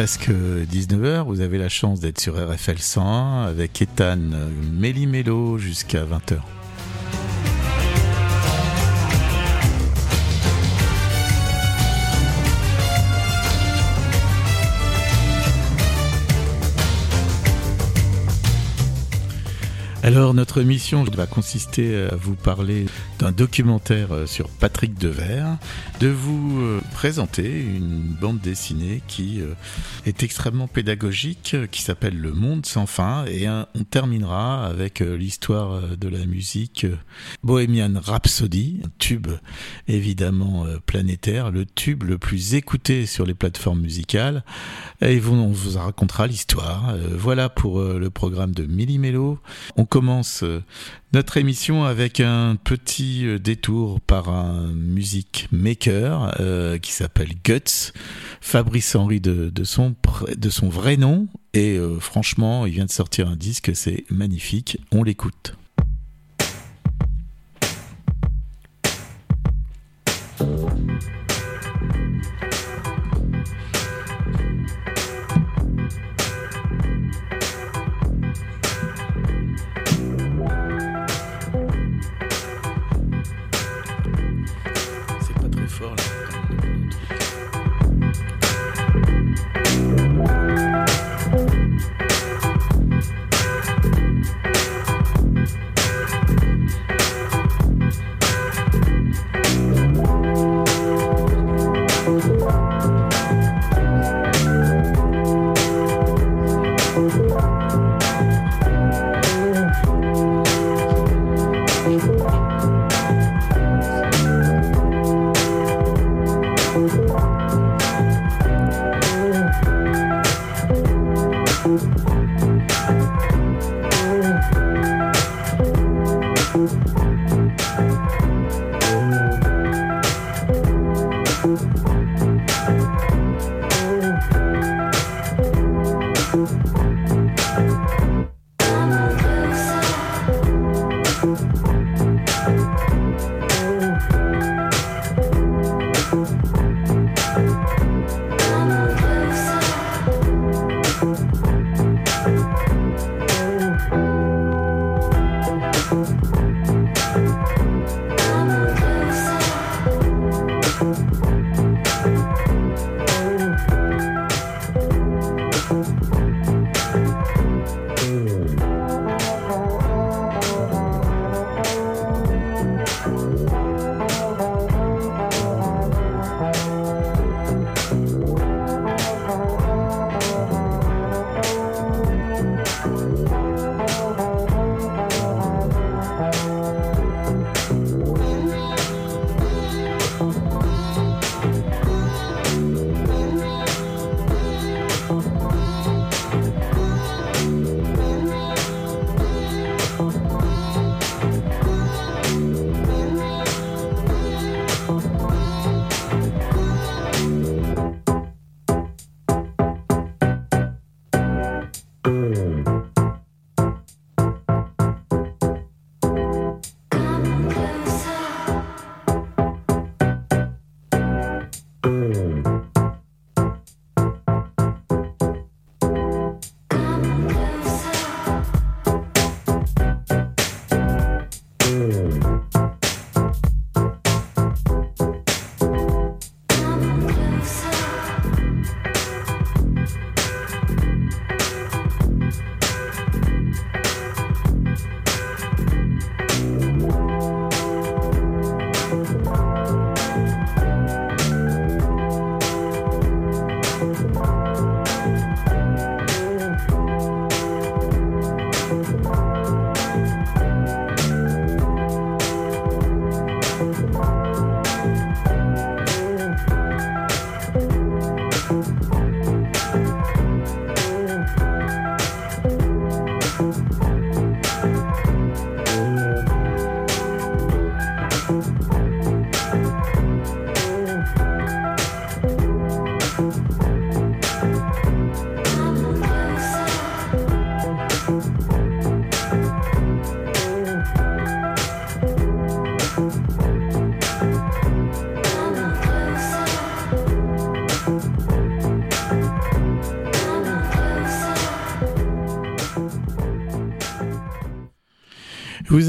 Presque 19h, vous avez la chance d'être sur RFL 101 avec Ethan Méli-Mélo jusqu'à 20h. Alors notre mission va consister à vous parler d'un documentaire euh, sur Patrick Devers, de vous euh, présenter une bande dessinée qui euh, est extrêmement pédagogique, qui s'appelle Le Monde sans fin, et on terminera avec l'histoire de la musique Bohemian Rhapsody, un tube évidemment planétaire, le tube le plus écouté sur les plateformes musicales, et on vous racontera l'histoire. Voilà pour le programme de Millimélo. On commence notre émission avec un petit euh, détour par un music maker euh, qui s'appelle Guts, Fabrice Henry de, son, de son vrai nom. Et euh, franchement, il vient de sortir un disque, c'est magnifique. On l'écoute.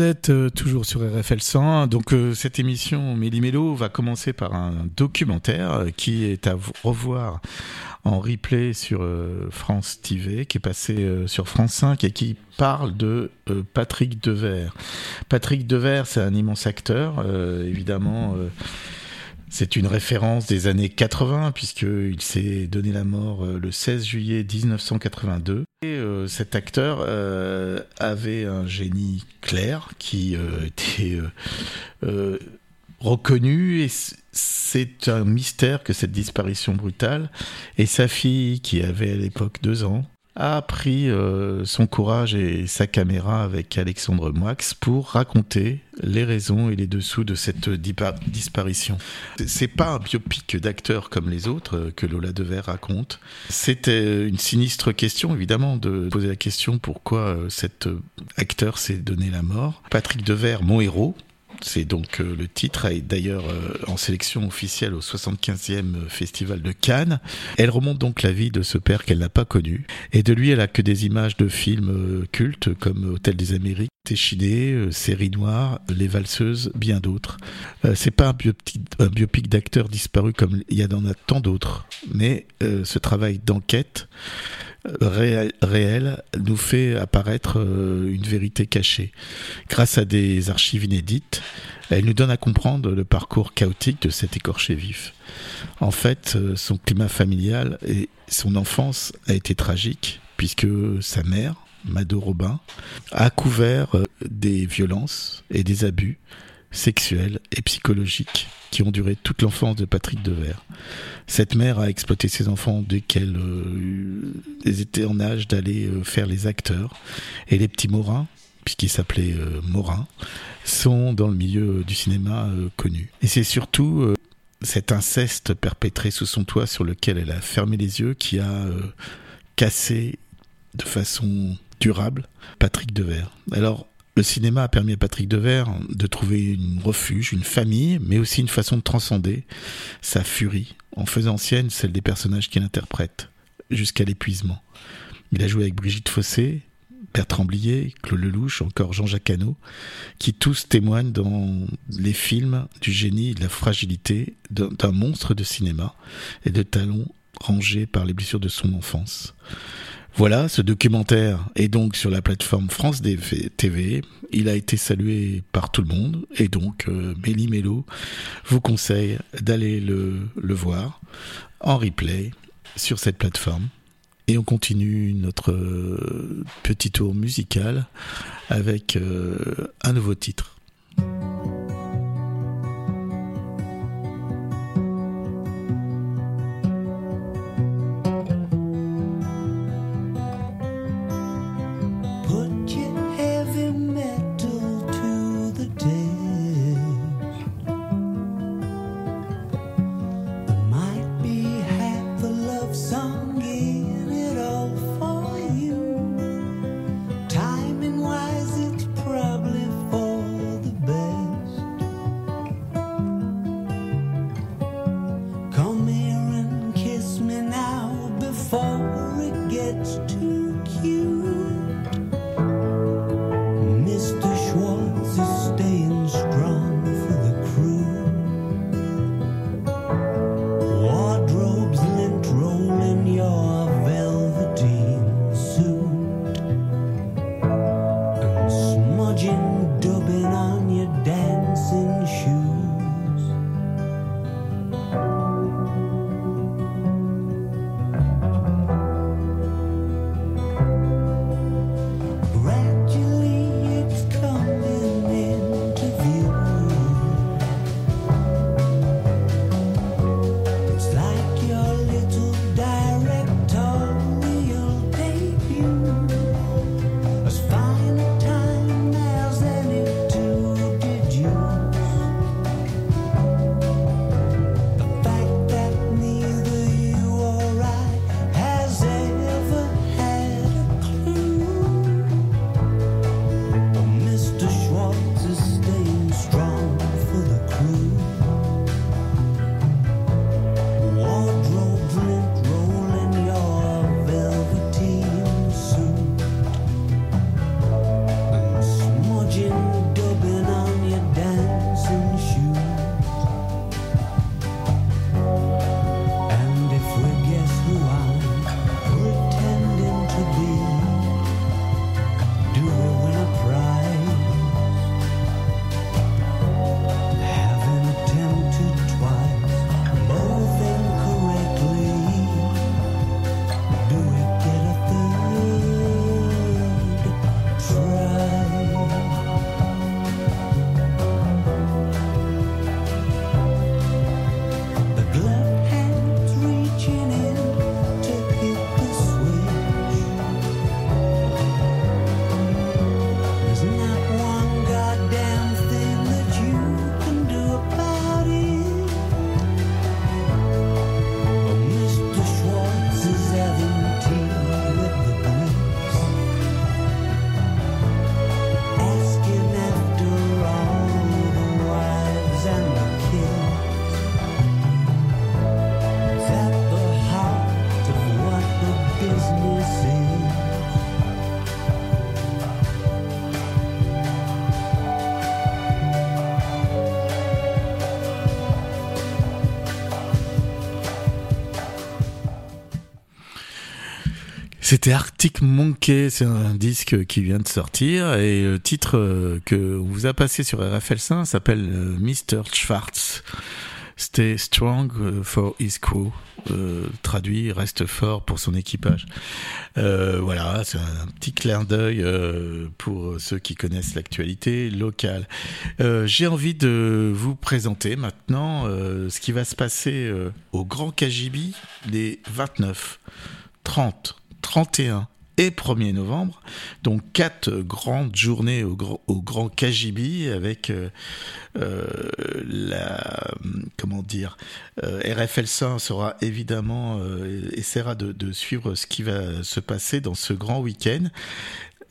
Vous êtes euh, toujours sur RFL 100. Donc euh, cette émission Méli-Mélo va commencer par un documentaire euh, qui est à revoir en replay sur France TV, qui est passé sur France 5 et qui parle de Patrick Devers. Patrick Devers, c'est un immense acteur, évidemment. C'est une référence des années 80 puisqu'il s'est donné la mort le 16 juillet 1982. Et euh, cet acteur euh, avait un génie clair qui euh, était reconnu et c'est un mystère que cette disparition brutale et sa fille qui avait à l'époque deux ans a pris euh, son courage et sa caméra avec Alexandre Moix pour raconter les raisons et les dessous de cette disparition. C'est pas un biopic d'acteur comme les autres euh, que Lola Devers raconte. C'était une sinistre question, évidemment, de poser la question pourquoi euh, cet acteur s'est donné la mort. Patrick Devers, mon héros, c'est donc euh, le titre, est d'ailleurs euh, en sélection officielle au 75e Festival de Cannes. Elle remonte donc la vie de ce père qu'elle n'a pas connu. Et de lui, elle a que des images de films euh, cultes comme Hôtel des Amériques, Téchiné, Série Noire, Les Valseuses, bien d'autres. c'est pas un biopic, biopic d'acteurs disparus comme il y en a tant d'autres, mais ce travail d'enquête réel, nous fait apparaître euh, une vérité cachée. Grâce à des archives inédites, elle nous donne à comprendre le parcours chaotique de cet écorché vif. En fait, euh, son climat familial et son enfance a été tragique puisque sa mère, Mado Robin, a couvert euh, des violences et des abus sexuels et psychologiques qui ont duré toute l'enfance de Patrick Devers. Cette mère a exploité ses enfants dès qu'elles euh, étaient en âge d'aller euh, faire les acteurs. Et les petits Morins, puisqu'ils s'appelaient euh, Morin, sont dans le milieu du cinéma connus. Et c'est surtout cet inceste perpétré sous son toit sur lequel elle a fermé les yeux qui a cassé de façon durable Patrick Devers. Alors, le cinéma a permis à Patrick Devers de trouver un refuge, une famille, mais aussi une façon de transcender sa furie, en faisant sienne celle des personnages qu'il interprète, jusqu'à l'épuisement. Il a joué avec Brigitte Fossé, Bertrand Blier, Claude Lelouch, encore Jean-Jacques Hano, qui tous témoignent dans les films du génie et de la fragilité d'un monstre de cinéma et de talons rangés par les blessures de son enfance. Voilà, ce documentaire est donc sur la plateforme France TV. Il a été salué par tout le monde et donc euh, Méli vous conseille d'aller le, le voir en replay sur cette plateforme. Et on continue notre euh, petit tour musical avec euh, un nouveau titre. C'était Arctic Monkey, c'est un disque qui vient de sortir et le titre que on vous a passé sur RFL 5 s'appelle Mr. Schwartz. Stay strong for his crew. Euh, traduit reste fort pour son équipage. Euh, voilà, c'est un petit clin d'œil euh, pour ceux qui connaissent l'actualité locale. J'ai envie de vous présenter maintenant ce qui va se passer au Grand Kajibi les 29, 30, 31 et 1er novembre. Donc quatre grandes journées au, Grand Kajibi avec euh, euh, la comment dire euh, RFL 5 sera évidemment essaiera de, de, suivre ce qui va se passer dans ce grand week-end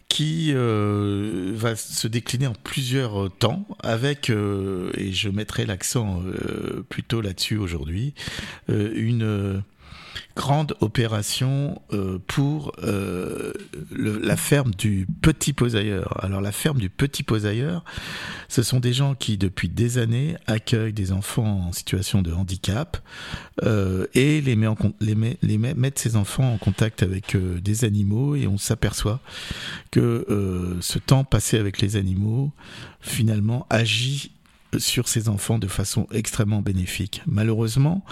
qui va se décliner en plusieurs temps avec, et je mettrai l'accent plutôt là-dessus aujourd'hui, une grande opération euh, pour euh, la ferme du Petit Posailleur. Alors la ferme du Petit Posailleur, ce sont des gens qui depuis des années accueillent des enfants en situation de handicap euh, et les, met en, les, met, les met, mettent ces enfants en contact avec des animaux et on s'aperçoit que ce temps passé avec les animaux finalement agit sur ces enfants de façon extrêmement bénéfique. Malheureusement,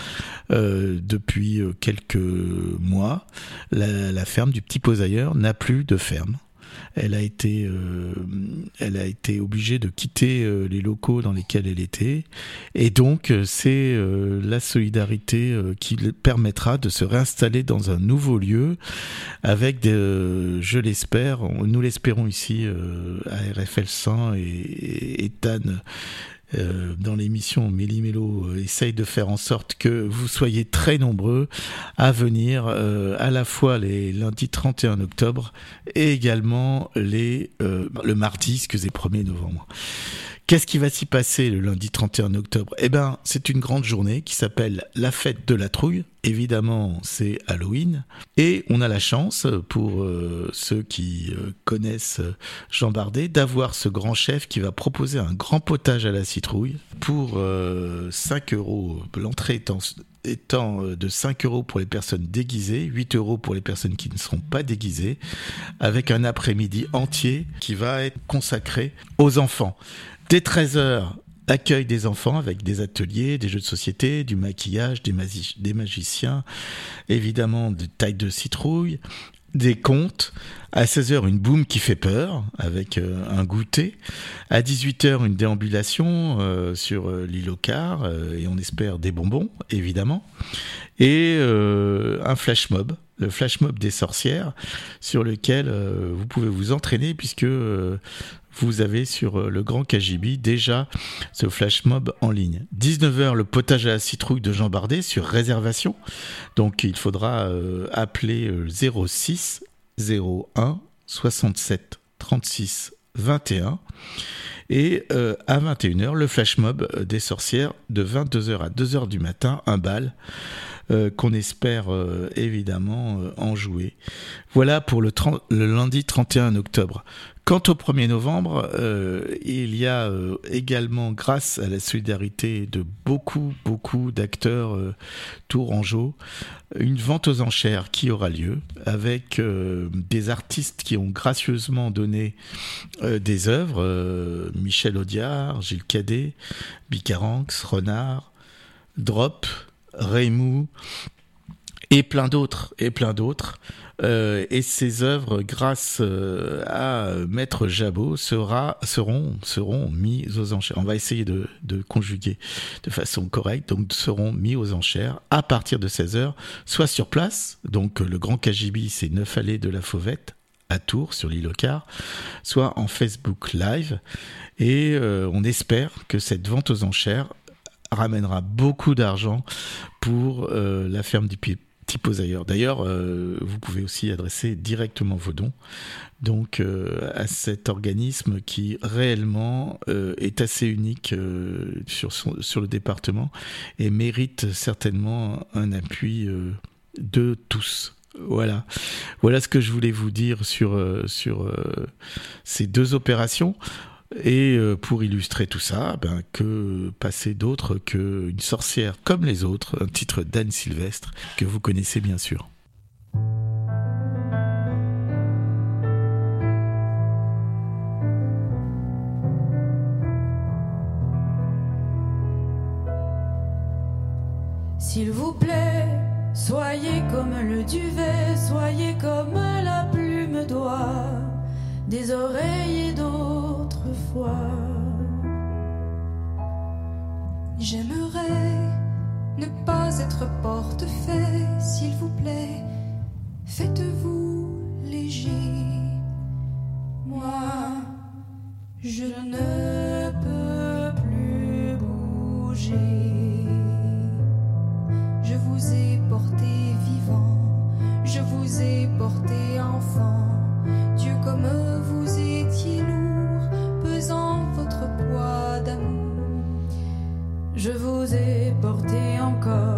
euh, depuis euh, quelques mois, la, la ferme du Petit Posailleur n'a plus de ferme elle a été, euh, elle a été obligée de quitter euh, les locaux dans lesquels elle était, et donc euh, c'est la solidarité qui permettra de se réinstaller dans un nouveau lieu avec, des, je l'espère, nous l'espérons ici à RFL 100 et, et, et euh, dans l'émission Méli-Mélo euh, essaye de faire en sorte que vous soyez très nombreux à venir euh, à la fois les lundis 31 octobre et également les, le mardi, excusez, 1er novembre. Qu'est-ce qui va s'y passer le lundi 31 octobre? Eh ben, c'est une grande journée qui s'appelle la fête de la trouille. Évidemment, c'est Halloween. Et on a la chance, pour euh, ceux qui euh, connaissent Jean Bardet, d'avoir ce grand chef qui va proposer un grand potage à la citrouille pour 5 euh, euros. L'entrée étant, étant de 5 euros pour les personnes déguisées, 8 euros pour les personnes qui ne seront pas déguisées, avec un après-midi entier qui va être consacré aux enfants. Dès 13h, accueil des enfants avec des ateliers, des jeux de société, du maquillage, des, magiciens, évidemment des tailles de citrouille, des contes. À 16h, une boum qui fait peur avec euh, un goûter. À 18h, une déambulation euh, sur euh, l'île au car et on espère des bonbons, évidemment. Et un flash mob, le flash mob des sorcières, sur lequel vous pouvez vous entraîner puisque vous avez sur euh, le Grand Kajibi déjà ce flash mob en ligne. 19h, le potage à la citrouille de Jean Bardet sur réservation. Donc il faudra euh, appeler 06 01 67 36 21. Et euh, à 21h, le flash mob des sorcières de 22h à 2h du matin, un bal. qu'on espère évidemment en jouer. Voilà pour le, le, lundi 31 octobre. Quant au 1er novembre, euh, il y a euh, également, grâce à la solidarité de beaucoup, beaucoup d'acteurs euh, tourangeaux, une vente aux enchères qui aura lieu avec des artistes qui ont gracieusement donné des œuvres, Michel Audiard, Gilles Cadet, Bicaranx, Renard, Drop, Raymou, et plein d'autres, et plein d'autres. Euh, et ces œuvres, grâce euh, à Maître Jabot, sera, seront, seront mises aux enchères. On va essayer de, de, conjuguer de façon correcte, donc seront mis aux enchères à partir de 16 heures, soit sur place, donc le Grand Kajibi, c'est 9 allées de la Fauvette, à Tours sur l'île Car, soit en Facebook Live. Et euh, on espère que cette vente aux enchères ramènera beaucoup d'argent pour la ferme du Pied ailleurs. D'ailleurs, euh, vous pouvez aussi adresser directement vos dons donc euh, à cet organisme qui réellement euh, est assez unique sur, sur le département et mérite certainement un appui de tous. Voilà, voilà ce que je voulais vous dire sur sur ces deux opérations. Et euh, pour illustrer tout ça, ben, que passer d'autre qu'une sorcière comme les autres, un titre d'Anne Sylvestre que vous connaissez bien sûr. S'il vous plaît, soyez comme le duvet, soyez comme la plume d'oie, des oreillers d'eau J'aimerais ne pas être portefeuille, s'il vous plaît. Faites-vous léger. Moi, je ne peux plus bouger. Je vous ai porté vivant, je vous ai porté enfant. Dieu comme vous étiez lourd. je vous ai porté encore.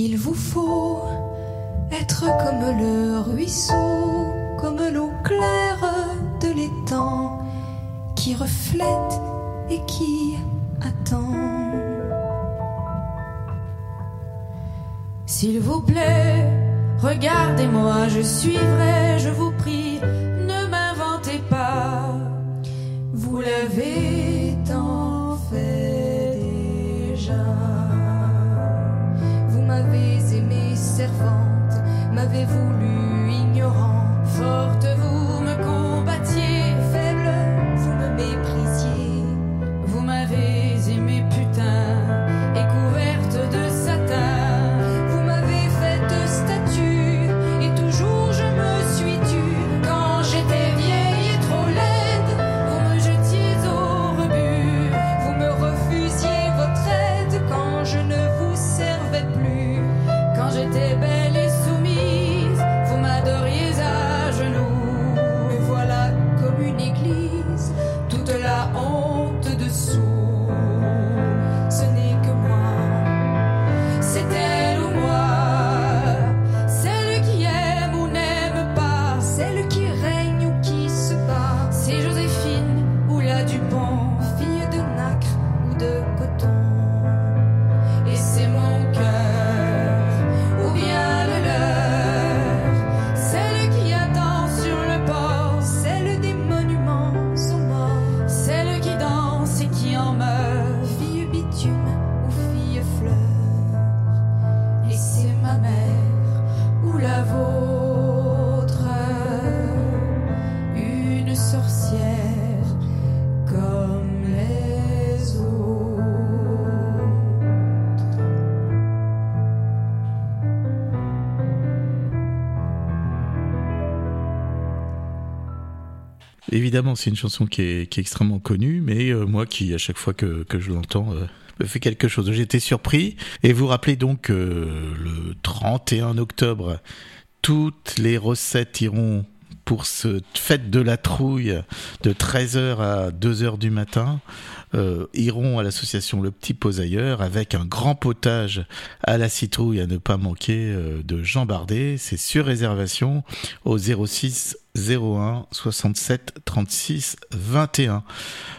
Il vous faut être comme le ruisseau, comme l'eau claire de l'étang, qui reflète et qui attend. S'il vous plaît, regardez-moi, je suivrai, je vous prie savez-vous Une sorcière comme les autres. Évidemment, c'est une chanson qui est, extrêmement connue, mais euh, moi qui, à chaque fois que, je l'entends, euh, fait quelque chose. J'étais surpris. Et vous rappelez donc que le 31 octobre, toutes les recettes iront pour cette fête de la trouille de 13h à 2h du matin euh, iront à l'association Le Petit Posailleur avec un grand potage à la citrouille à ne pas manquer euh, de Jean C'est sur réservation au 06 01 67 36 21.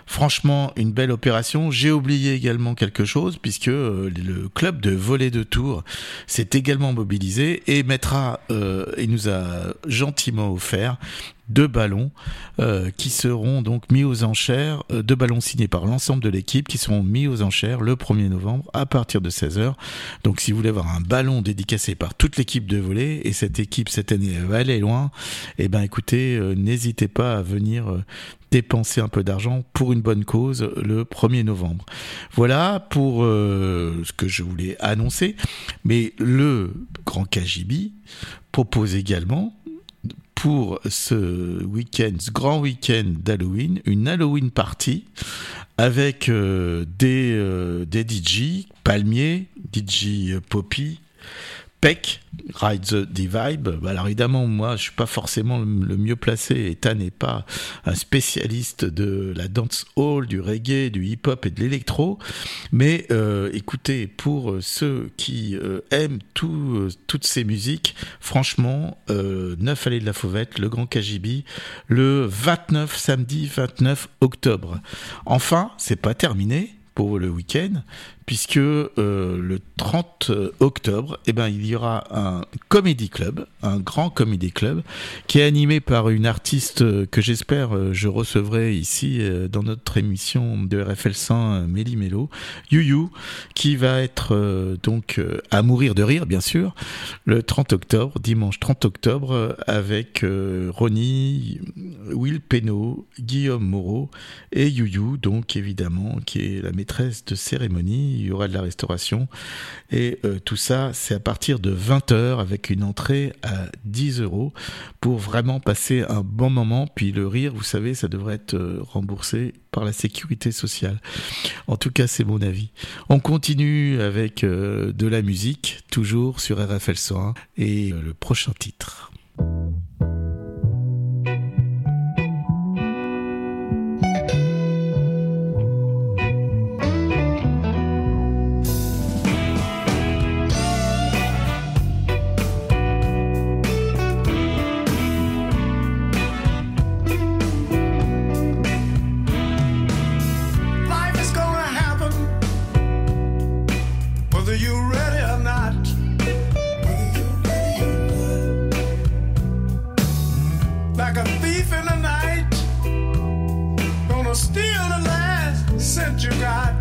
Franchement, une belle opération. J'ai oublié également quelque chose puisque euh, le club de volley de Tours s'est également mobilisé et mettra euh, et nous a gentiment offert deux ballons euh, qui seront donc mis aux enchères, euh, deux ballons signés par l'ensemble de l'équipe qui seront mis aux enchères le 1er novembre à partir de 16h. Donc si vous voulez avoir un ballon dédicacé par toute l'équipe de volley et cette équipe cette année va aller loin, eh ben écoutez, euh, n'hésitez pas à venir dépenser un peu d'argent pour une bonne cause le 1er novembre. Voilà pour ce que je voulais annoncer. Mais le Grand KGB propose également pour ce week-end, ce grand week-end d'Halloween, une Halloween party avec euh, des, euh, des DJ, Palmier, DJ Poppy, Peck, Ride the Divide. Bah, alors évidemment, moi, je suis pas forcément le mieux placé. Ethan n'est pas un spécialiste de la dance hall, du reggae, du hip-hop et de l'électro. Mais euh, écoutez, pour ceux qui euh, aiment tout, euh, toutes ces musiques, franchement, 9 allées de la Fauvette, le Grand KGB, le 29 samedi 29 octobre. Enfin, c'est pas terminé pour le week-end, puisque euh, le 30 octobre, eh ben, il y aura un comedy club, un grand comedy club, qui est animé par une artiste que j'espère euh, je recevrai ici euh, dans notre émission de RFL 100, Méli Mélo, You qui va être donc à mourir de rire, bien sûr, le 30 octobre, dimanche 30 octobre, avec Ronnie, Will Peno, Guillaume Moreau et You donc évidemment, qui est la maîtresse de cérémonie il y aura de la restauration. Et euh, tout ça, c'est à partir de 20h avec une entrée à 10 euros pour vraiment passer un bon moment. Puis le rire, vous savez, ça devrait être euh, remboursé par la sécurité sociale. En tout cas, c'est mon avis. On continue avec euh, de la musique, toujours sur RFL 101 et le prochain titre. Sent you got.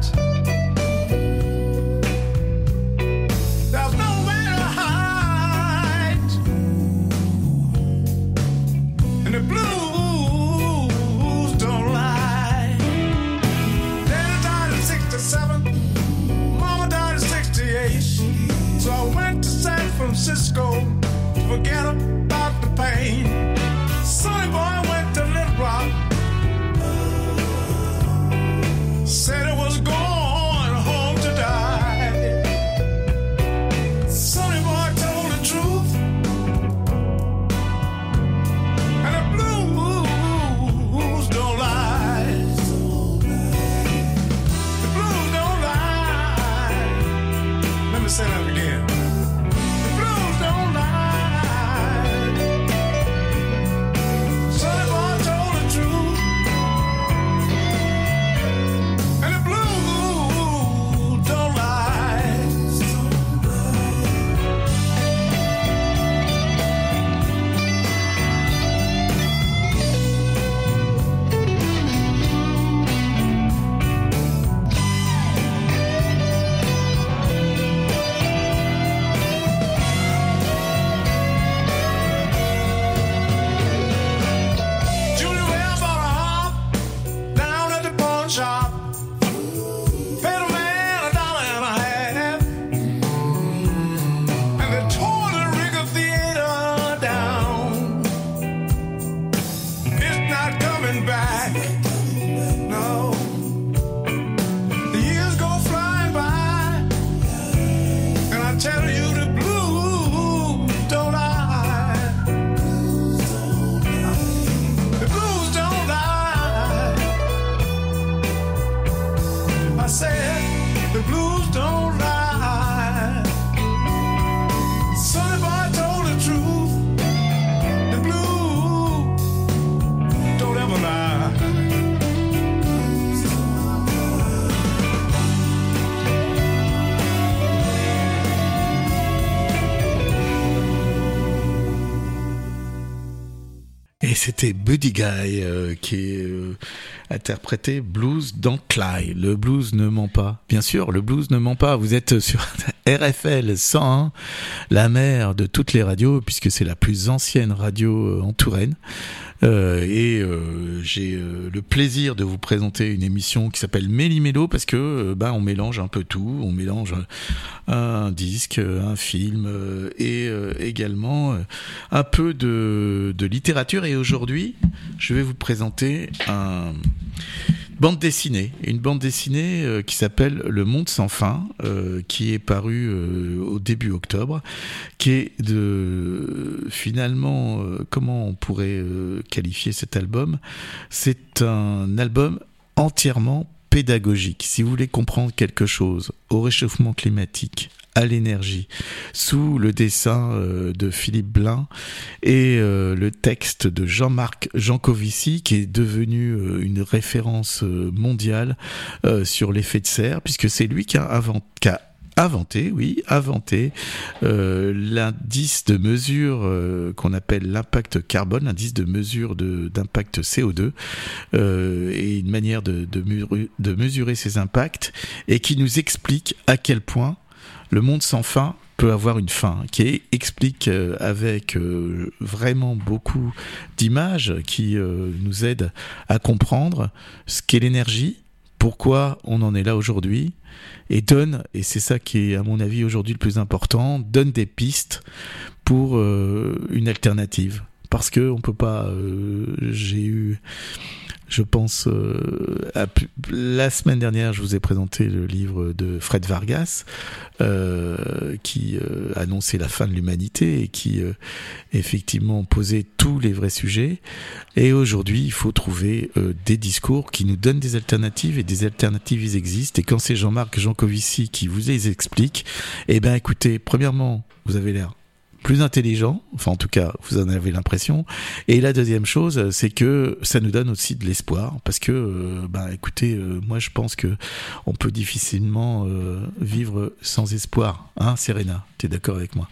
C'était Buddy Guy euh, qui est euh, interprété blues dans Clyde. Le blues ne ment pas. Bien sûr, le blues ne ment pas. Vous êtes sur RFL 101, la mère de toutes les radios, puisque c'est la plus ancienne radio en Touraine. Euh, et euh, j'ai euh, le plaisir de vous présenter une émission qui s'appelle Méli-Mélo parce que bah, on mélange un peu tout, on mélange un disque, un film et également un peu de, de littérature. Et aujourd'hui, je vais vous présenter un bande dessinée, une bande dessinée euh, qui s'appelle Le Monde sans fin, euh, qui est paru euh, au début octobre, qui est de finalement comment on pourrait qualifier cet album? C'est un album entièrement pédagogique. Si vous voulez comprendre quelque chose au réchauffement climatique, à l'énergie, sous le dessin euh, de Philippe Blin et euh, le texte de Jean-Marc Jancovici, qui est devenu euh, une référence mondiale sur l'effet de serre, puisque c'est lui qui a, inventé oui, inventé l'indice de mesure qu'on appelle l'impact carbone, l'indice de mesure d'impact CO2, et une manière de, de, mesurer ces impacts, et qui nous explique à quel point le monde sans fin peut avoir une fin, qui explique euh, avec euh, vraiment beaucoup d'images qui euh, nous aident à comprendre ce qu'est l'énergie, pourquoi on en est là aujourd'hui, et donne, et c'est ça qui est à mon avis aujourd'hui le plus important, donne des pistes pour une alternative. Parce que on peut pas. J'ai eu je pense, euh, la semaine dernière, je vous ai présenté le livre de Fred Vargas, euh, qui euh, annonçait la fin de l'humanité et qui effectivement posait tous les vrais sujets. Et aujourd'hui, il faut trouver des discours qui nous donnent des alternatives et des alternatives ils existent. Et quand c'est Jean-Marc Jancovici qui vous les explique, eh ben écoutez, premièrement, vous avez l'air plus intelligent, enfin en tout cas vous en avez l'impression. Et la deuxième chose, c'est que ça nous donne aussi de l'espoir, parce que, euh, bah écoutez, euh, moi je pense que on peut difficilement euh, vivre sans espoir, hein, Serena, tu es d'accord avec moi?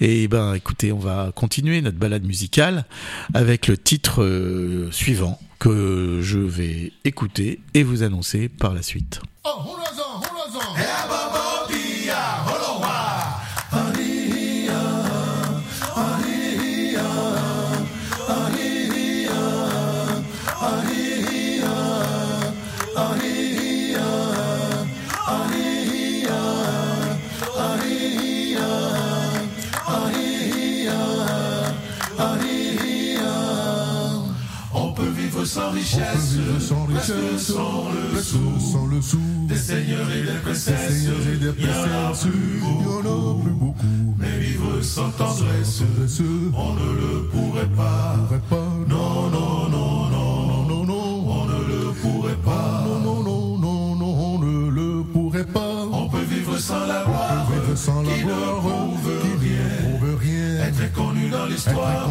Et ben écoutez, on va continuer notre balade musicale avec le titre suivant que je vais écouter et vous annoncer par la suite. Oh, sans richesse, sans richesse, sans le sou, sans le sou, des seigneurs et des princesses, il y en a plus beaucoup, mais vivre sans tendresse, on ne le pourrait pas, non, non, non, non, non, non, on ne le pourrait pas, non, non, non, non, on ne le pourrait pas, on peut vivre sans la gloire, sans la gloire, qui ne prouve rien, être connu dans l'histoire,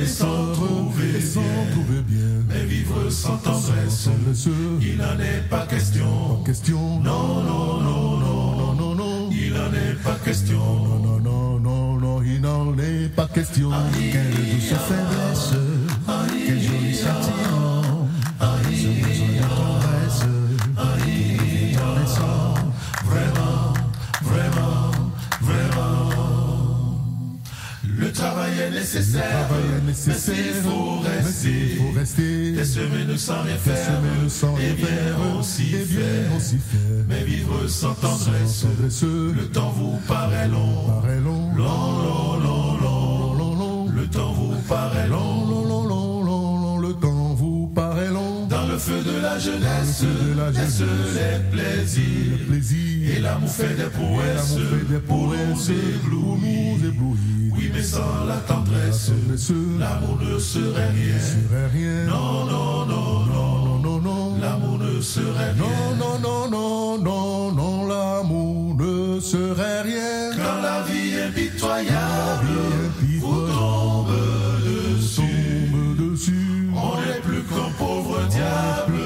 et sans trouver sans tendresse, il n'en est pas question. Non, non, non, non, non, non, il n'en est pas question. Non, non, non, non, il n'en est pas question. Quelle douce faiblesse, est nécessaire, mais s'il faut rester, faut rester. Des semaines sans rien faire, et bien aussi faire. Mais vivre sans tendresse, le temps vous paraît long, long, long, long, long, long, Le temps vous paraît long, long, long, long, long, Le temps vous paraît long. Dans le feu de la jeunesse, laisse les plaisirs, et l'amour fait des prouesses, pour nous éblouir. Mais sans la tendresse, l'amour ne serait rien. Non, non, non, non, non, non, l'amour ne serait rien. Non, non, non, non, non, non, l'amour ne serait rien. Quand la vie est pitoyable, vous tombe dessus? On n'est plus qu'un pauvre diable,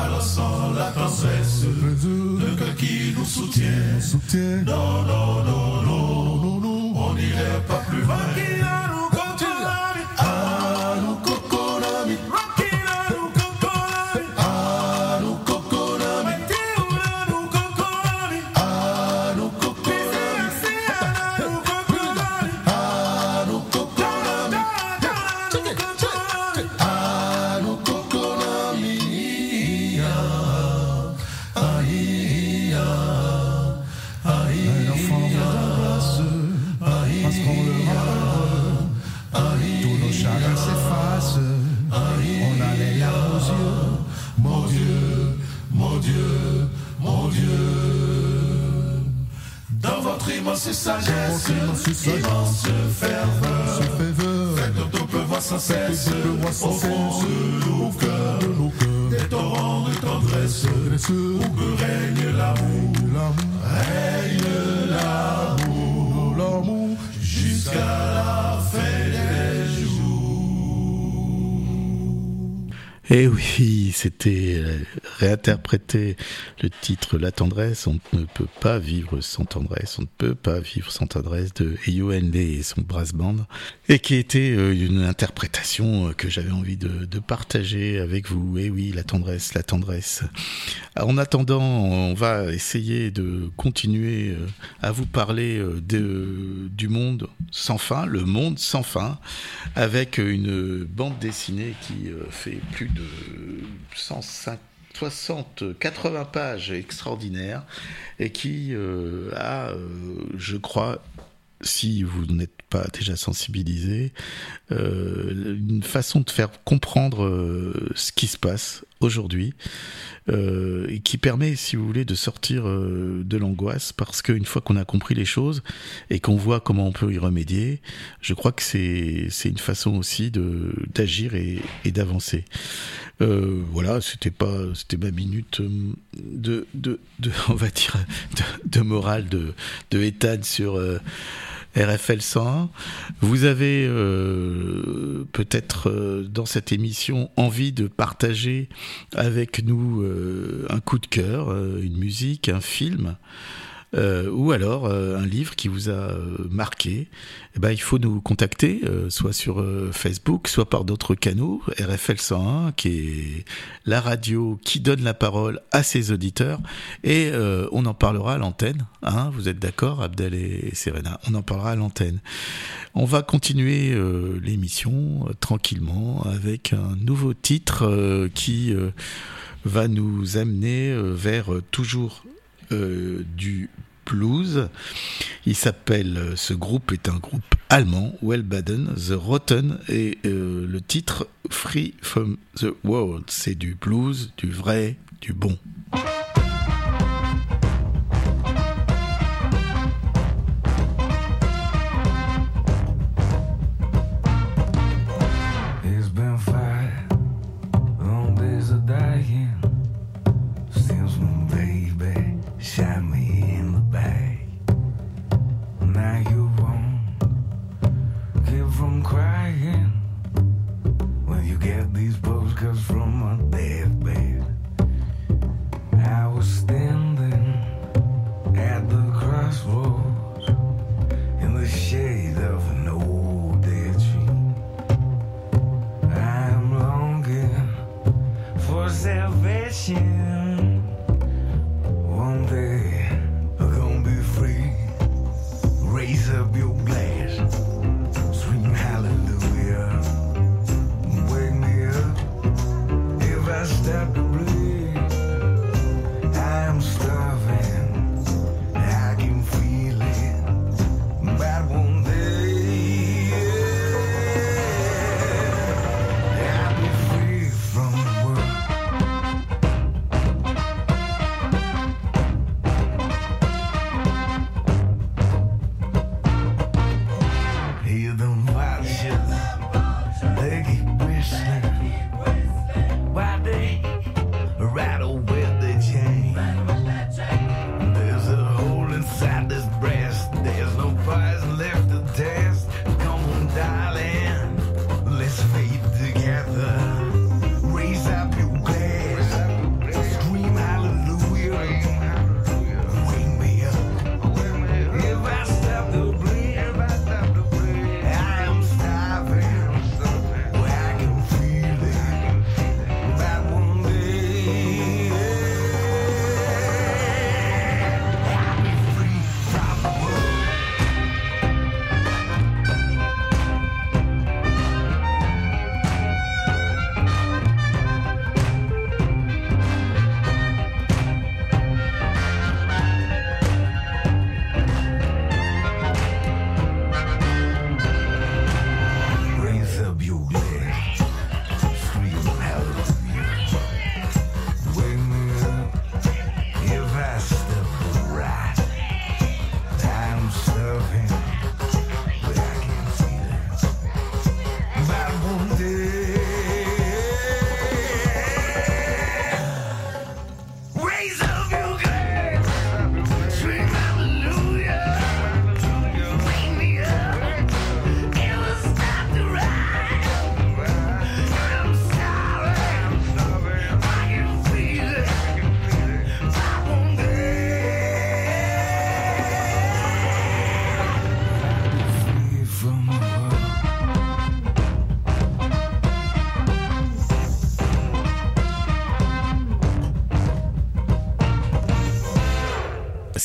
déçu. Alors sans la tendresse, le cœur qui nous soutient. Non, non, non, non, non, non, on n'irait pas plus loin. S'effacent, on a les larmes aux yeux. mon Dieu, mon Dieu, mon Dieu. Dans votre immense sagesse, immense ferveur, faites notre pleuvoir sans cesse, au fond de nos cœurs, des torrents de tendresse, où que règne l'amour, l'amour, règne l'amour, l'amour, jusqu'à la Eh oui, c'était euh, réinterpréter le titre La tendresse. On ne peut pas vivre sans tendresse. On ne peut pas vivre sans tendresse de Yoann et son brass band. Et qui était euh, une interprétation euh, que j'avais envie de, partager avec vous. Eh oui, la tendresse, la tendresse. En attendant, on va essayer de continuer à vous parler de, du monde sans fin, le monde sans fin, avec une bande dessinée qui fait plus de 105 60, 80 pages extraordinaires et qui euh, a, euh, je crois, si vous n'êtes pas déjà sensibilisé, euh, une façon de faire comprendre ce qui se passe aujourd'hui euh, et qui permet, si vous voulez, de sortir euh, de l'angoisse parce qu'une fois qu'on a compris les choses et qu'on voit comment on peut y remédier, je crois que c'est une façon aussi d'agir et, et d'avancer. Euh, voilà, c'était pas c'était ma minute euh, de, de de on va dire de, de morale de de Ethan sur euh, RFL 101. Vous avez euh, peut-être euh, dans cette émission envie de partager avec nous euh, un coup de cœur, une musique, un film. Euh, ou alors euh, un livre qui vous a euh, marqué, eh ben, il faut nous contacter, euh, soit sur euh, Facebook, soit par d'autres canaux, RFL 101, qui est la radio qui donne la parole à ses auditeurs, et on en parlera à l'antenne. Hein, vous êtes d'accord, Abdel et Serena? On en parlera à l'antenne. On va continuer l'émission tranquillement avec un nouveau titre qui va nous amener vers toujours euh, du blues. Il s'appelle, euh, ce groupe est un groupe allemand, Wellbaden, The Rotten, et euh, le titre Free from the World. C'est du blues, du vrai, du bon. from my deathbed. I was standing at the crossroads in the shade of an old dead tree. I'm longing for salvation.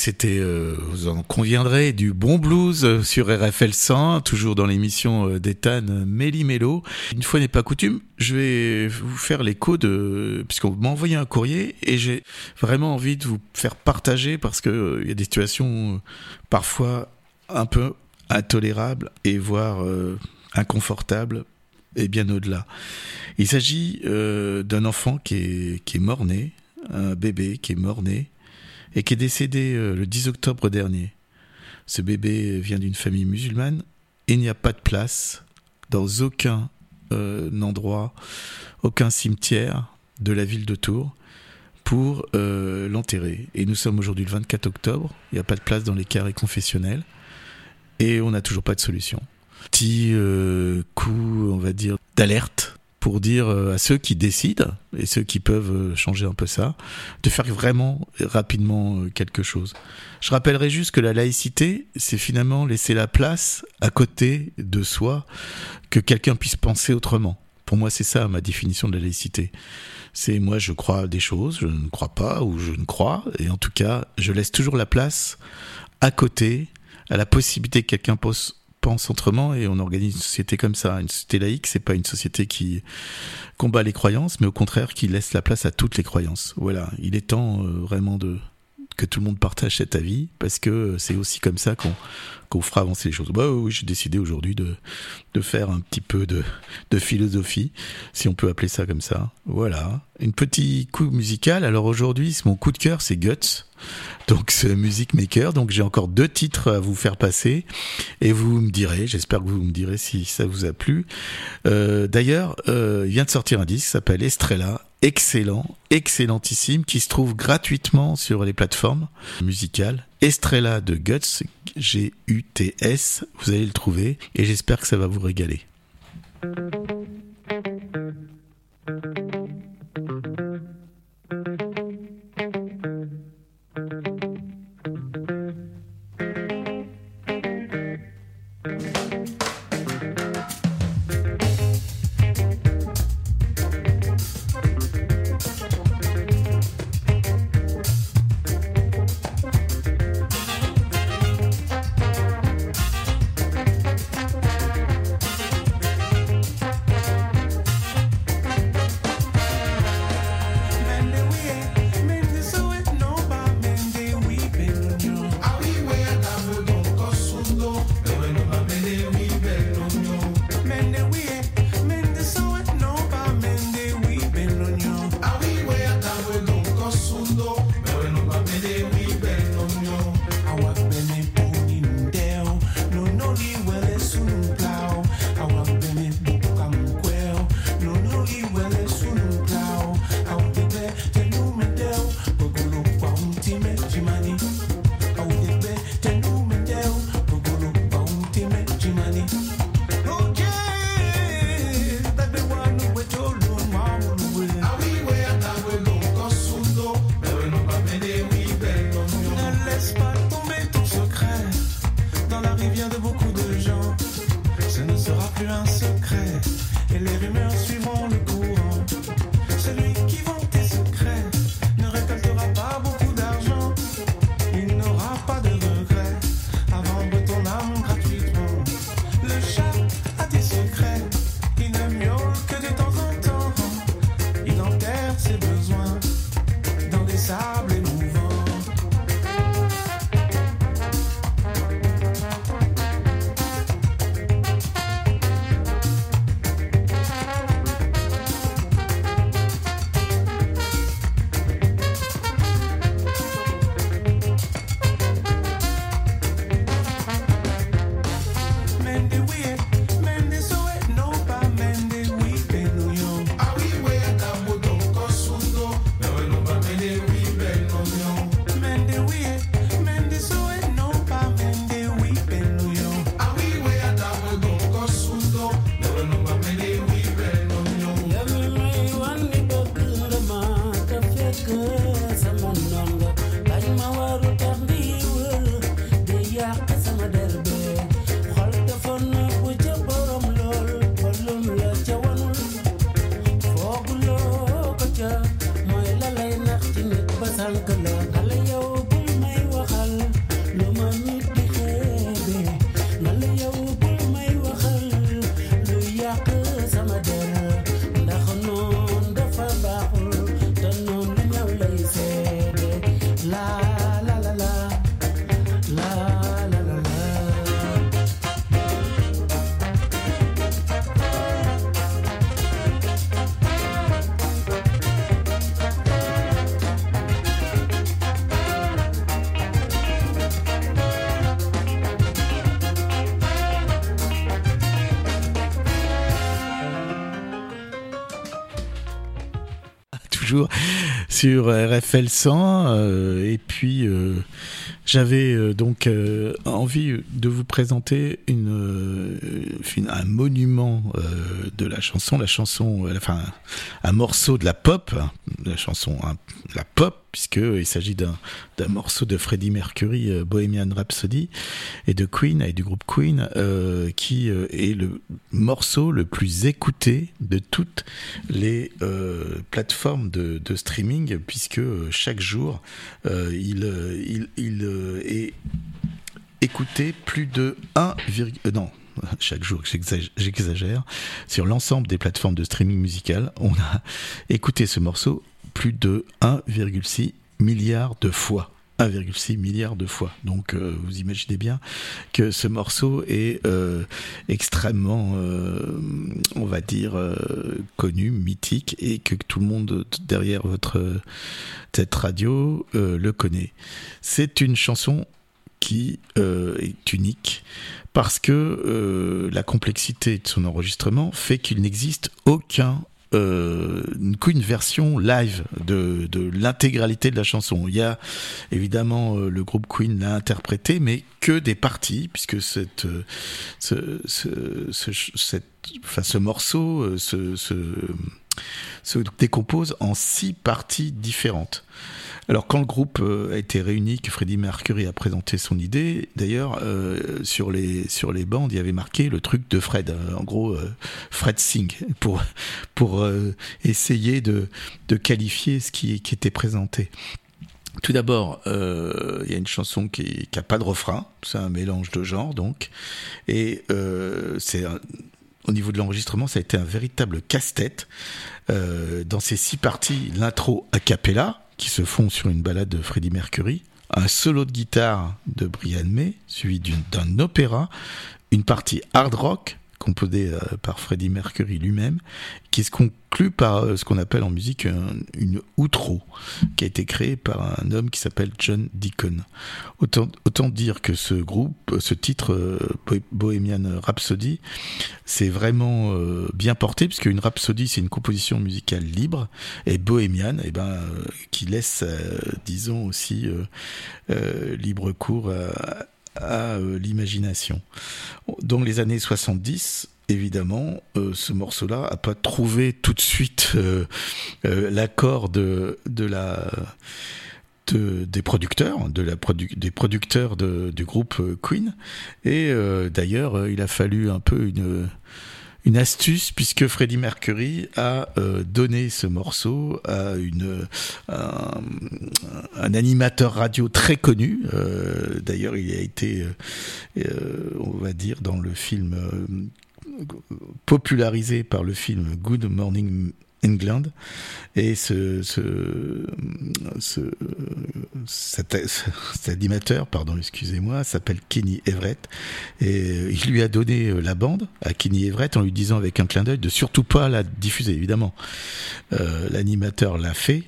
C'était, euh, vous en conviendrez, du bon blues sur RFL 100, toujours dans l'émission euh, d'Ethan Méli Mélo. Une fois n'est pas coutume, je vais vous faire l'écho de, puisqu'on m'a envoyé un courrier et j'ai vraiment envie de vous faire partager parce que euh, il y a des situations parfois un peu intolérables et voire inconfortables et bien au-delà. Il s'agit d'un enfant qui est, qui est mort-né, un bébé qui est mort-né et qui est décédé euh, le 10 octobre dernier. Ce bébé vient d'une famille musulmane et il n'y a pas de place dans aucun euh, endroit, aucun cimetière de la ville de Tours pour euh, l'enterrer. Et nous sommes aujourd'hui le 24 octobre, il n'y a pas de place dans les carrés confessionnels et on n'a toujours pas de solution. Petit coup, on va dire, d'alerte pour dire euh, à ceux qui décident et ceux qui peuvent euh, changer un peu ça, de faire vraiment rapidement euh, quelque chose. Je rappellerai juste que la laïcité, c'est finalement laisser la place à côté de soi que quelqu'un puisse penser autrement. Pour moi, c'est ça ma définition de la laïcité. C'est moi, je crois des choses, je ne crois pas ou je ne crois, et en tout cas, je laisse toujours la place à côté à la possibilité que quelqu'un pose pense autrement et on organise une société comme ça. Une société laïque, c'est pas une société qui combat les croyances, mais au contraire qui laisse la place à toutes les croyances. Voilà, il est temps euh, vraiment de que tout le monde partage cet avis parce que c'est aussi comme ça qu'on qu'on fera avancer les choses. Bah oui, j'ai décidé aujourd'hui de, de faire un petit peu de, de philosophie, si on peut appeler ça comme ça. Voilà, une petit coup musical. Alors aujourd'hui, mon coup de cœur, c'est Guts. Donc ce Music Maker. Donc j'ai encore deux titres à vous faire passer et vous me direz. J'espère que vous me direz si ça vous a plu. Euh, D'ailleurs, euh, il vient de sortir un disque s'appelle Estrella excellent, excellentissime, qui se trouve gratuitement sur les plateformes musicales. Estrella de Guts, G-U-T-S, vous allez le trouver, et j'espère que ça va vous régaler. Living les sur RFL 100. euh, et puis, euh, j'avais euh, donc euh, envie de vous présenter euh, un monument de la chanson, la chanson, enfin, un morceau de la pop, hein, la chanson, hein, la pop, puisqu'il s'agit d'un morceau de Freddie Mercury, Bohemian Rhapsody, et de Queen, et du groupe Queen, qui est le morceau le plus écouté de toutes les plateformes de, streaming, puisque chaque jour, il, il euh, est écouté plus de 1, euh, non, chaque jour, j'exag- j'exagère, sur l'ensemble des plateformes de streaming musical, on a écouté ce morceau plus de 1,6 milliard de fois. 1,6 milliard de fois. Donc euh, vous imaginez bien que ce morceau est euh, extrêmement, euh, on va dire, connu, mythique, et que tout le monde derrière votre cette radio le connaît. C'est une chanson qui est unique parce que la complexité de son enregistrement fait qu'il n'existe aucun euh, qu'une version live de, de l'intégralité de la chanson. Il y a évidemment euh, le groupe Queen l'a interprété, mais que des parties, puisque cette, euh, ce, ce, morceau euh, se, se décompose en six parties différentes. Alors quand le groupe euh, a été réuni, que Freddie Mercury a présenté son idée, d'ailleurs euh, sur les bandes il y avait marqué le truc de Fred, euh, en gros Fred Singh pour essayer de qualifier ce qui était présenté. Tout d'abord, il y a une chanson qui n'a pas de refrain, c'est un mélange de genres donc, et c'est au niveau de l'enregistrement, ça a été un véritable casse-tête. Dans ces six parties, l'intro a cappella, qui se font sur une balade de Freddie Mercury, un solo de guitare de Brian May, suivi d'un opéra, une partie hard rock composée euh, par Freddie Mercury lui-même, qui se conclut par euh, ce qu'on appelle en musique un- une outro, qui a été créée par un homme qui s'appelle John Deacon. Autant, autant dire que ce groupe, ce titre euh, Bo- Bohemian Rhapsody, c'est vraiment euh, bien porté puisque une rhapsodie c'est une composition musicale libre et bohémiane et ben euh, qui laisse euh, disons aussi euh, euh, libre cours à, à, euh, l'imagination. Dans les années 70 Évidemment, euh, ce morceau-là a pas trouvé tout de suite euh, l'accord de, de la de- des producteurs, des producteurs du groupe Queen. Et d'ailleurs, il a fallu un peu une une astuce puisque Freddie Mercury a euh, donné ce morceau à une un, un animateur radio très connu. Euh, D'ailleurs, il a été, euh, euh, on va dire, dans le film euh, popularisé par le film Good Morning England et ce, ce, ce cet, animateur, pardon, excusez-moi, s'appelle Kenny Everett et il lui a donné euh, la bande à Kenny Everett en lui disant avec un clin d'œil de surtout pas la diffuser évidemment. Euh, L'animateur l'a fait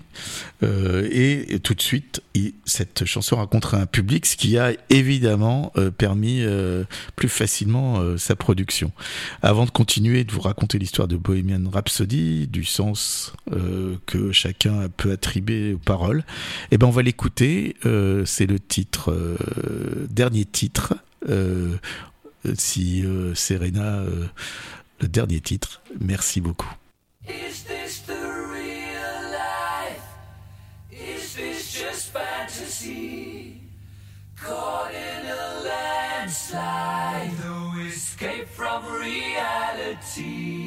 euh, et tout de suite cette chanson rencontre un public, ce qui a évidemment permis plus facilement sa production. Avant de continuer de vous raconter l'histoire de Bohemian Rhapsody, du sens euh, que chacun peut attribuer aux paroles, eh ben on va l'écouter. Euh, C'est le titre, euh, dernier titre. Si Serena, le dernier titre. Merci beaucoup. Is this the real life? Is this just fantasy? Caught in a landslide, no escape from reality.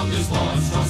from this.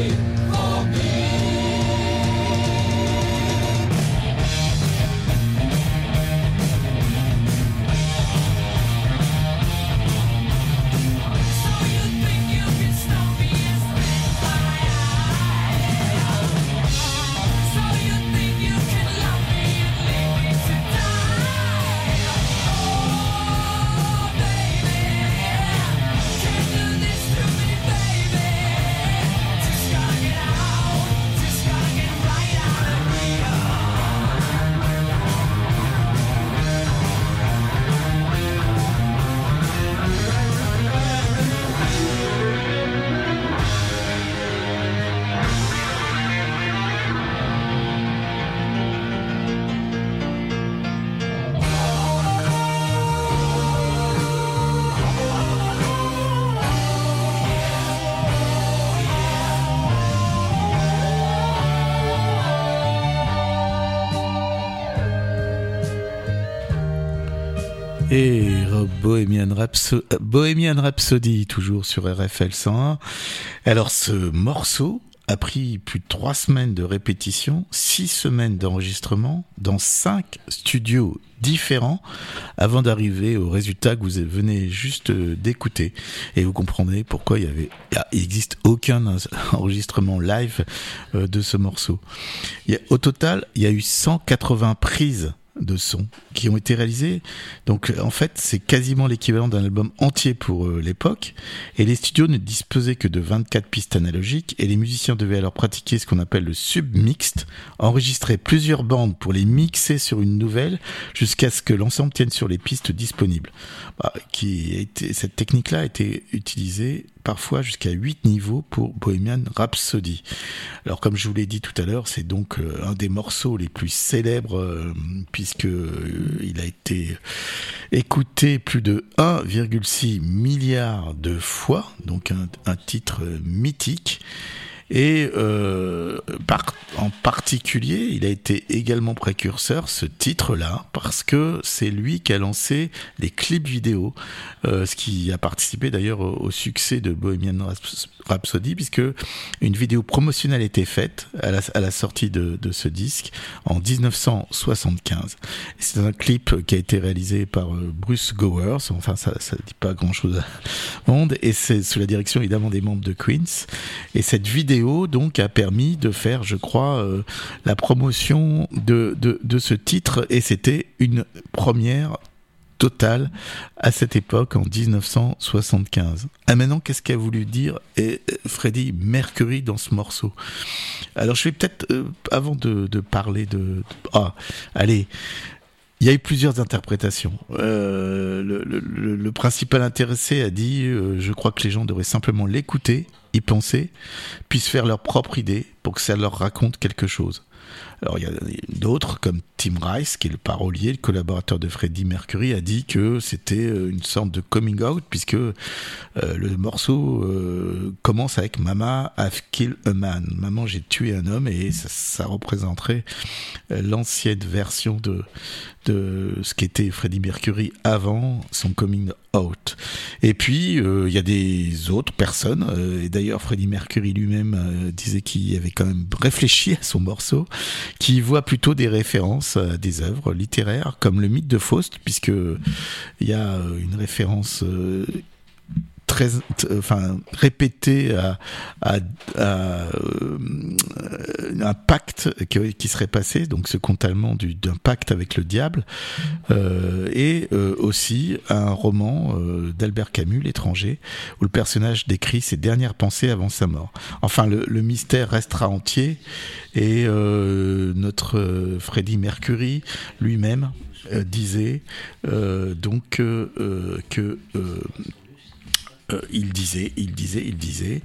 Et Bohemian, Rhapso- Bohemian Rhapsody, toujours sur RFL 101. Alors ce morceau a pris plus de trois semaines de répétition, six semaines d'enregistrement dans cinq studios différents avant d'arriver au résultat que vous venez juste euh, d'écouter. Et vous comprendrez pourquoi il y avait, aucun enregistrement live euh, de ce morceau. Au total, il y a eu 180 prises de son qui ont été réalisées. Donc euh, en fait, c'est quasiment l'équivalent d'un album entier pour euh, l'époque. Et les studios ne disposaient que de 24 pistes analogiques et les musiciens devaient alors pratiquer ce qu'on appelle le submixed, enregistrer plusieurs bandes pour les mixer sur une nouvelle jusqu'à ce que l'ensemble tienne sur les pistes disponibles. Bah, qui cette technique-là a été utilisée parfois jusqu'à 8 niveaux pour Bohemian Rhapsody. Alors comme je vous l'ai dit tout à l'heure, c'est donc euh, un des morceaux les plus célèbres euh, puisque euh, il a été écouté plus de 1,6 milliard de fois, donc un, titre mythique. Et euh, par- en particulier, il a été également précurseur, ce titre-là, parce que c'est lui qui a lancé les clips vidéo, euh, ce qui a participé d'ailleurs au, succès de Bohemian Rhapsody, puisque une vidéo promotionnelle était faite à la, à sortie de, ce disque en 1975. Et C'est un clip qui a été réalisé par euh, Bruce Gowers, enfin ça ça dit pas grand-chose au monde, et c'est sous la direction évidemment des membres de Queens. Et cette vidéo donc a permis de faire, je crois, euh, la promotion de, de, ce titre, et c'était une première totale à cette époque en 1975. Ah maintenant, qu'est-ce qu'a voulu dire eh, Freddie Mercury dans ce morceau? Alors je vais peut-être, euh, avant de, parler de... Ah, allez, il y a eu plusieurs interprétations. Euh, le, principal intéressé a dit, je crois que les gens devraient simplement l'écouter, y penser, puis se faire leur propre idée pour que ça leur raconte quelque chose. Alors il y a d'autres comme Tim Rice, qui est le parolier, le collaborateur de Freddie Mercury, a dit que c'était euh, une sorte de coming out puisque euh, le morceau euh, commence avec Mama I've killed a man, Maman j'ai tué un homme et ça, représenterait l'ancienne version de de ce qu'était Freddie Mercury avant son coming out. Et puis il y a des autres personnes et d'ailleurs Freddie Mercury lui-même disait qu'il avait quand même réfléchi à son morceau qui voit plutôt des références à des œuvres littéraires comme le mythe de Faust, puisque il y a euh, une référence euh, répété à, euh, un pacte qui, serait passé, donc ce conte allemand d'un pacte avec le diable, euh, et euh, aussi un roman d'Albert Camus, L'étranger, où le personnage décrit ses dernières pensées avant sa mort. Enfin, le, le mystère restera entier et notre Freddie Mercury lui-même disait donc que il disait, il disait, il disait,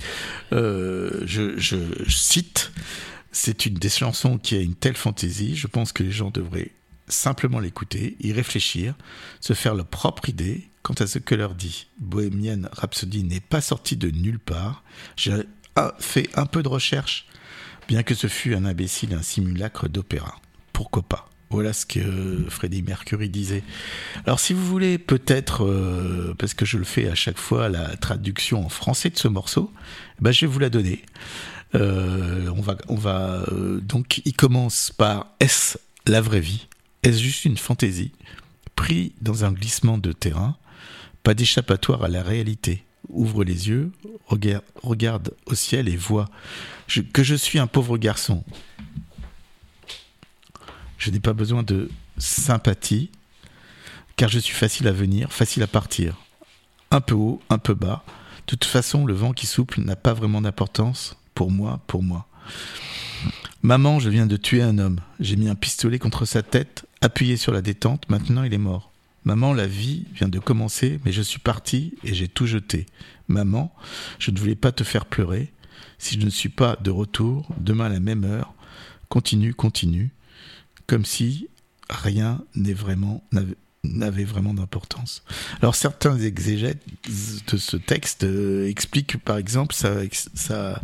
je, je, cite, c'est une des chansons qui a une telle fantaisie, je pense que les gens devraient simplement l'écouter, y réfléchir, se faire leur propre idée quant à ce que leur dit. Bohemian Rhapsody n'est pas sorti de nulle part. J'ai fait un peu de recherche, bien que ce fût un imbécile, un simulacre d'opéra. Pourquoi pas? Voilà ce que Freddie Mercury disait. Alors si vous voulez peut-être, euh, parce que je le fais à chaque fois, la traduction en français de ce morceau, ben je vais vous la donner. Euh, on va, euh, donc, il commence par Est-ce la vraie vie? Est-ce juste une fantaisie? Pris dans un glissement de terrain, pas d'échappatoire à la réalité. Ouvre les yeux, regarde, regarde au ciel et vois que je suis un pauvre garçon. Je n'ai pas besoin de sympathie, car je suis facile à venir, facile à partir. Un peu haut, un peu bas. De toute façon, le vent qui souple n'a pas vraiment d'importance pour moi, pour moi. Maman, je viens de tuer un homme. J'ai mis un pistolet contre sa tête, appuyé sur la détente, maintenant il est mort. Maman, la vie vient de commencer, mais je suis parti et j'ai tout jeté. Maman, je ne voulais pas te faire pleurer. Si je ne suis pas de retour, demain à la même heure, continue, continue, comme si rien n'est vraiment n'avait vraiment d'importance. Alors certains exégètes de ce texte euh, expliquent par exemple ça, ça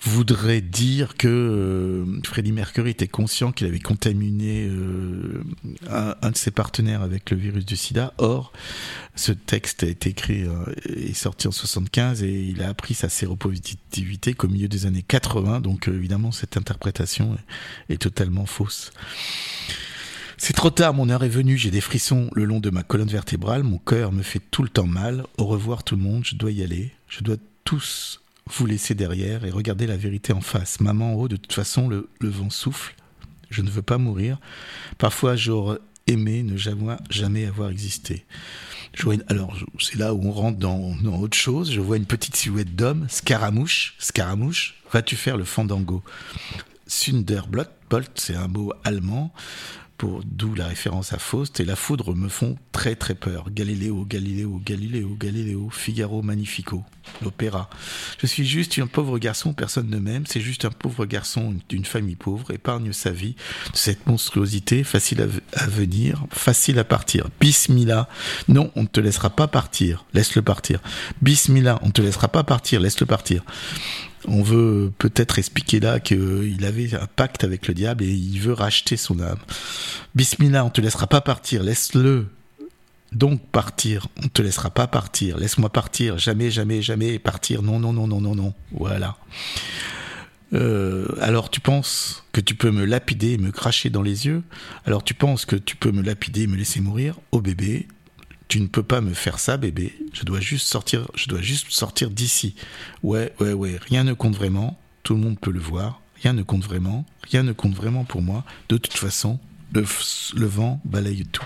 voudrait dire que euh, Freddie Mercury était conscient qu'il avait contaminé euh, un, de ses partenaires avec le virus du sida. Or, ce texte a été écrit et sorti en 75 et il a appris sa séropositivité qu'au milieu des années 80. Donc évidemment, cette interprétation est totalement fausse. C'est trop tard, mon heure est venue, j'ai des frissons le long de ma colonne vertébrale, mon cœur me fait tout le temps mal. Au revoir tout le monde, je dois y aller. Je dois tous vous laisser derrière et regarder la vérité en face. Maman en haut, de toute façon, le, vent souffle. Je ne veux pas mourir. Parfois, j'aurais aimé ne jamais, jamais avoir existé. Alors, c'est là où on rentre dans, autre chose. Je vois une petite silhouette d'homme, Scaramouche. Scaramouche, vas-tu faire le fandango? Sunderbolt, c'est un mot allemand pour d'où la référence à Faust et la foudre me font très très peur. Galiléo, Galiléo, Galiléo, Galiléo, Figaro Magnifico, l'opéra. Je suis juste un pauvre garçon, personne ne m'aime, c'est juste un pauvre garçon d'une famille pauvre, épargne sa vie de cette monstruosité, facile à, venir, facile à partir. Bismillah, non, on ne te laissera pas partir, laisse-le partir. Bismillah, on ne te laissera pas partir, laisse-le partir. On veut peut-être expliquer là qu'il avait un pacte avec le diable et il veut racheter son âme. Bismillah, on te laissera pas partir, laisse-le. Donc partir, on te laissera pas partir, laisse-moi partir, jamais, jamais, jamais partir, non, non, non, non, non, non, voilà. Euh, alors tu penses que tu peux me lapider et me cracher dans les yeux? Alors tu penses que tu peux me lapider et me laisser mourir? Oh bébé, tu ne peux pas me faire ça, bébé. Je dois juste sortir, je dois juste sortir d'ici. Ouais, ouais, ouais. Rien ne compte vraiment. Tout le monde peut le voir. Rien ne compte vraiment. Rien ne compte vraiment pour moi. De toute façon, le, le vent balaye tout.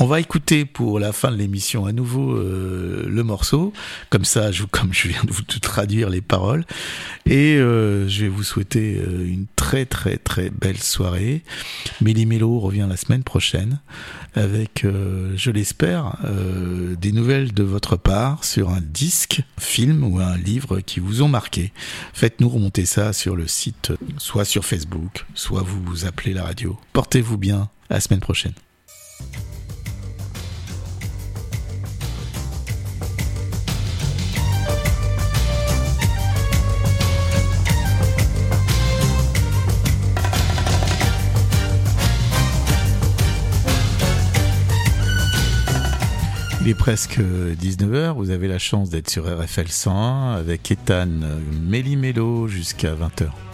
On va écouter pour la fin de l'émission à nouveau euh, le morceau, comme ça, je, comme je viens de vous traduire les paroles, et euh, je vais vous souhaiter euh, une très très très belle soirée. Méli Mélo revient la semaine prochaine avec, euh, je l'espère, euh, des nouvelles de votre part sur un disque, film ou un livre qui vous ont marqué. Faites-nous remonter ça sur le site, soit sur Facebook, soit vous vous appelez la radio. Portez-vous bien. À la semaine prochaine. Il est presque 19h, vous avez la chance d'être sur RFL 101 avec Ethan Méli-Mélo jusqu'à 20h.